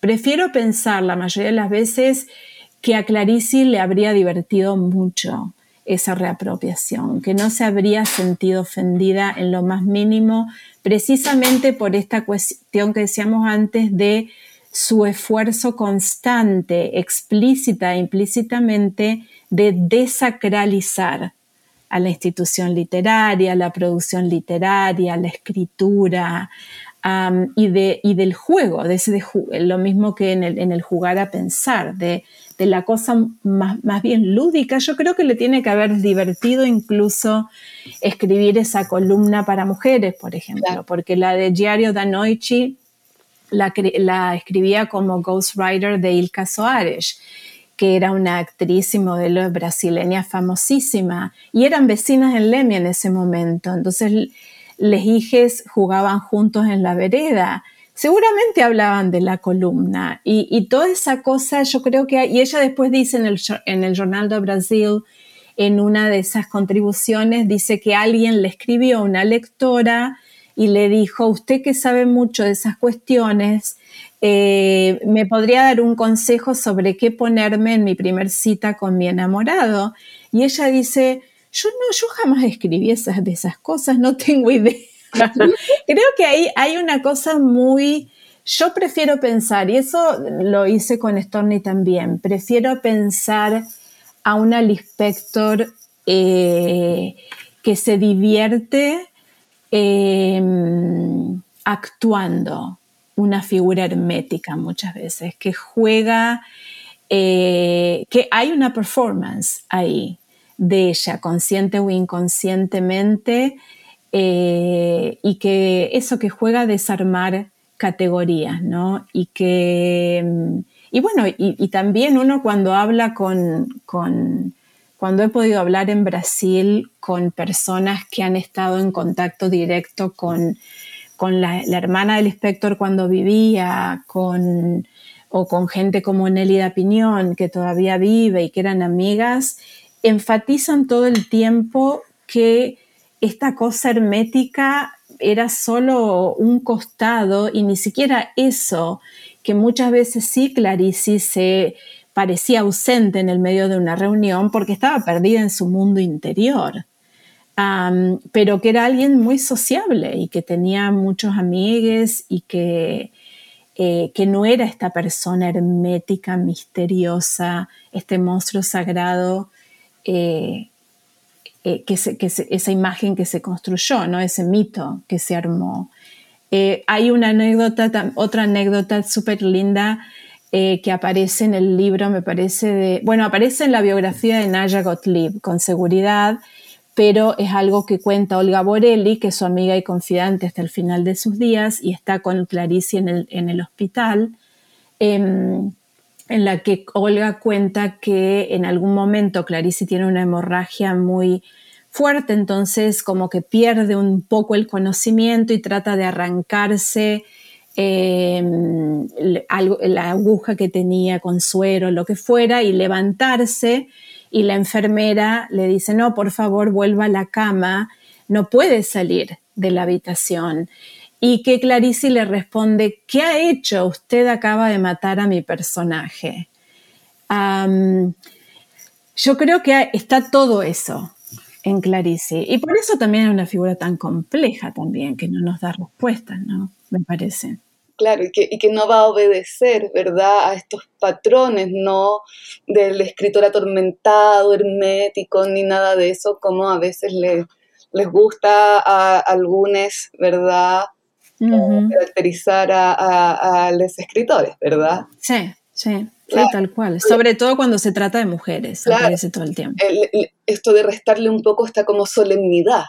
prefiero pensar la mayoría de las veces que a Clarice le habría divertido mucho esa reapropiación, que no se habría sentido ofendida en lo más mínimo precisamente por esta cuestión que decíamos antes de su esfuerzo constante, explícita e implícitamente, de desacralizar a la institución literaria, la producción literaria, la escritura y, de, y, del juego, de ese, lo mismo que en el, en el, jugar a pensar, de, de la cosa más, más, bien lúdica. Yo creo que le tiene que haber divertido incluso escribir esa columna para mujeres, por ejemplo, porque la de Diario da Noite la, la escribía como ghostwriter de Ilka Soares que era una actriz y modelo brasileña famosísima, y eran vecinas en Lemia en ese momento. Entonces, les hijes jugaban juntos en la vereda seguramente hablaban de la columna y, toda esa cosa, yo creo que, y ella después dice en el, en el Jornal de Brasil, en una de esas contribuciones, dice que alguien le escribió a una lectora y le dijo, usted que sabe mucho de esas cuestiones, eh, ¿me podría dar un consejo sobre qué ponerme en mi primer cita con mi enamorado? Y ella dice, yo no, yo jamás escribí esas, de esas cosas, no tengo idea. Creo que ahí hay una cosa muy... Yo prefiero pensar, y eso lo hice con Stormy también, prefiero pensar a una Lispector eh, que se divierte em, actuando una figura hermética muchas veces, que juega, eh, que hay una performance ahí de ella, consciente o inconscientemente, eh, y que eso que juega a desarmar categorías, ¿no? Y que, mm, y bueno, y, también uno cuando habla con, cuando he podido hablar en Brasil con personas que han estado en contacto directo con, la, hermana del inspector cuando vivía, con, o con gente como Nélida Piñón, que todavía vive y que eran amigas, enfatizan todo el tiempo que esta cosa hermética era solo un costado y ni siquiera eso, que muchas veces sí Clarice se parecía ausente en el medio de una reunión porque estaba perdida en su mundo interior, pero que era alguien muy sociable y que tenía muchos amigues y que, eh, que no era esta persona hermética, misteriosa, este monstruo sagrado. Eh, eh, que, esa imagen que se construyó, ¿no? ese mito que se armó. Eh, hay una anécdota, otra anécdota súper linda eh, que aparece en el libro, me parece de, bueno, aparece en la biografía de Naya Gottlieb, con seguridad, pero es algo que cuenta Olga Borelli, que es su amiga y confidante hasta el final de sus días y está con Clarice en el, hospital, em, en la que Olga cuenta que en algún momento Clarice tiene una hemorragia muy fuerte, entonces como que pierde un poco el conocimiento y trata de arrancarse em, la aguja que tenía con suero, lo que fuera, y levantarse y la enfermera le dice, no, por favor, vuelva a la cama, no puede salir de la habitación. Y que Clarice le responde, ¿qué ha hecho? Usted acaba de matar a mi personaje. yo creo que está todo eso en Clarice. Y por eso también es una figura tan compleja también, que no nos da respuestas, ¿no? Me parece. Claro, y que, y que, no va a obedecer, ¿verdad?, a estos patrones, no del escritor atormentado, hermético, ni nada de eso, como a veces le, les gusta a algunos, ¿verdad?, caracterizar a, los escritores, ¿verdad? Sí, sí. tal cual. Sobre todo cuando se trata de mujeres, aparece todo el tiempo. esto de restarle un poco está como solemnidad,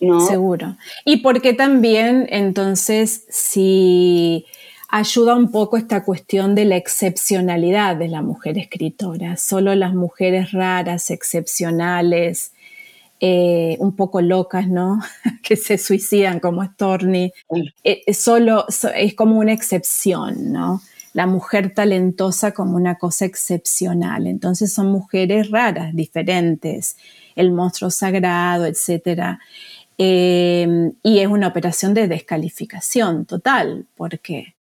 ¿no? Seguro. Y porque también, entonces, si ayuda un poco esta cuestión de la excepcionalidad de la mujer escritora. Solo las mujeres raras, excepcionales, eh, un poco locas, ¿no? que se suicidan como Storni. Eh, solo, es como una excepción, ¿no? La mujer talentosa como una cosa excepcional. Entonces son mujeres raras, diferentes, el monstruo sagrado, etc. Eh, y es una operación de descalificación total, porque...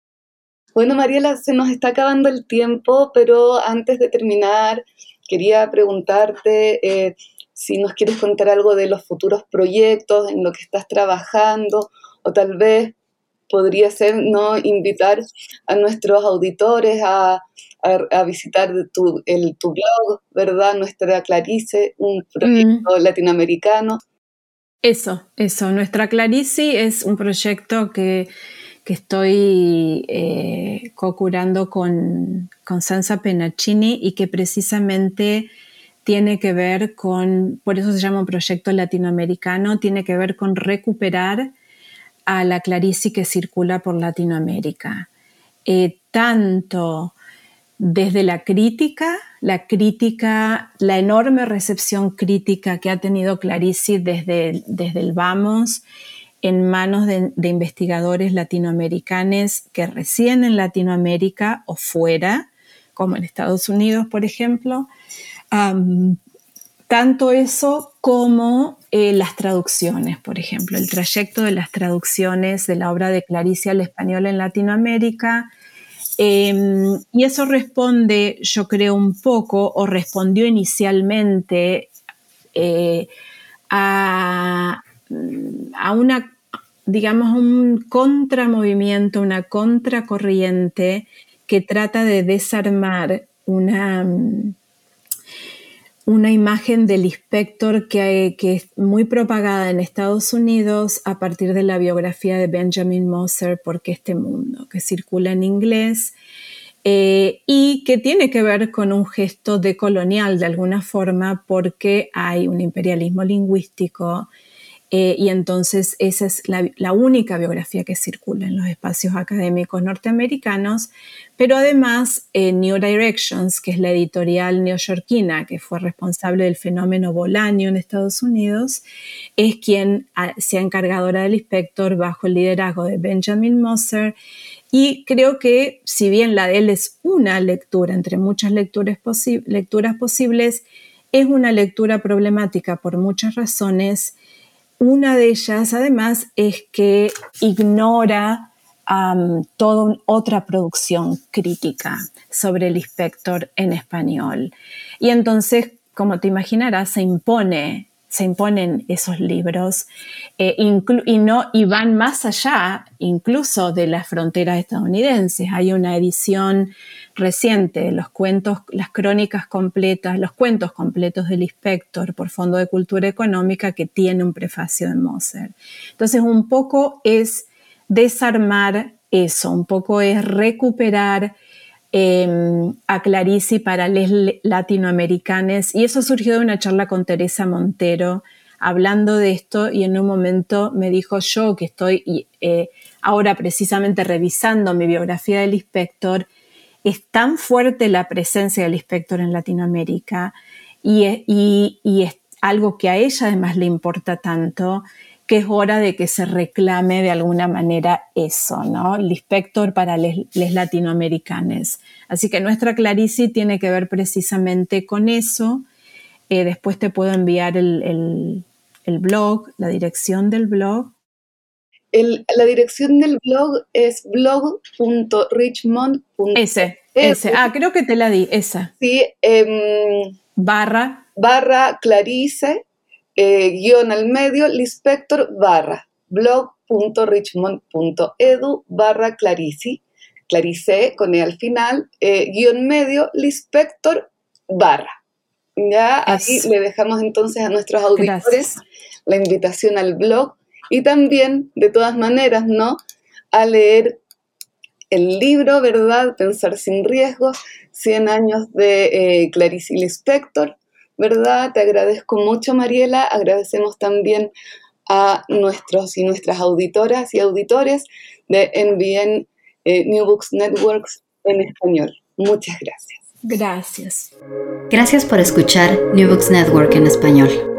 Bueno, Mariela, se nos está acabando el tiempo, pero antes de terminar, quería preguntarte si nos quieres contar algo de los futuros proyectos, en lo que estás trabajando, o tal vez podría ser no invitar a nuestros auditores a, visitar tu, el, tu blog, ¿verdad? Nuestra Clarice, un proyecto mm. latinoamericano. Eso, eso. Nuestra Clarice es un proyecto que, estoy eh, co-curando con, con Sansa Penaccini y que precisamente tiene que ver con, por eso se llama un proyecto latinoamericano, tiene que ver con recuperar a la Clarice que circula por Latinoamérica. Eh, tanto desde la crítica, la crítica, la enorme recepción crítica que ha tenido Clarice desde, desde el Vamos en manos de, de investigadores latinoamericanos que residen en Latinoamérica o fuera, como en Estados Unidos, por ejemplo, tanto eso como eh, las traducciones, por ejemplo, el trayecto de las traducciones de la obra de Clarice al español en Latinoamérica. Em, y eso responde, yo creo, un poco, o respondió inicialmente eh, a, a, una, digamos, un contramovimiento, una contracorriente que trata de desarmar una una imagen del inspector que, que, es muy propagada en Estados Unidos a partir de la biografía de Benjamin Moser, Porque este mundo, que circula en inglés eh, y que tiene que ver con un gesto decolonial de alguna forma porque hay un imperialismo lingüístico eh, y entonces esa es la, única biografía que circula en los espacios académicos norteamericanos, pero además eh, New Directions, que es la editorial neoyorquina que fue responsable del fenómeno Bolaño en Estados Unidos, es quien se ha encargado del inspector bajo el liderazgo de Benjamin Moser. Y creo que si bien la de él es una lectura entre muchas lecturas posibles, es una lectura problemática por muchas razones una de ellas, además, es que ignora toda otra producción crítica sobre el inspector en español. Y entonces, como te imaginarás, se impone se imponen esos libros eh, y, y van más allá incluso de las fronteras estadounidenses. Hay una edición reciente, los cuentos, las crónicas completas, los cuentos completos del Inspector por Fondo de Cultura Económica que tiene un prefacio de Moser. Entonces, un poco es desarmar eso, un poco es recuperar Em, a Clarice para les latinoamericanes. Y eso surgió de una charla con Teresa Montero hablando de esto y en un momento me dijo yo que estoy eh, ahora precisamente revisando mi biografía del inspector, es tan fuerte la presencia del inspector en Latinoamérica y, y es algo que a ella además le importa tanto que es hora de que se reclame de alguna manera eso, ¿no? El inspector para los latinoamericanos. Así que nuestra Clarice tiene que ver precisamente con eso. Eh, después te puedo enviar el, blog, la dirección del blog. la dirección del blog es blog.richmond. Ese, ese. Ah, creo que te la di, esa. Sí. Em, barra. Barra Clarice eh, guion al medio, lispector barra blog.richmond.edu barra clarici, clarice con E al final, eh, guion medio, lispector barra. Ya aquí le dejamos entonces a nuestros auditores la invitación al blog y también, de todas maneras, ¿no? A leer el libro, ¿verdad? Pensar sin riesgos, 100 años de eh, Clarice Lispector, ¿verdad? Te agradezco mucho, Mariela. Agradecemos también a nuestros y nuestras auditoras y auditores de NBN eh, New Books Networks en español. Muchas gracias. Gracias. Gracias por escuchar New Books Network en español.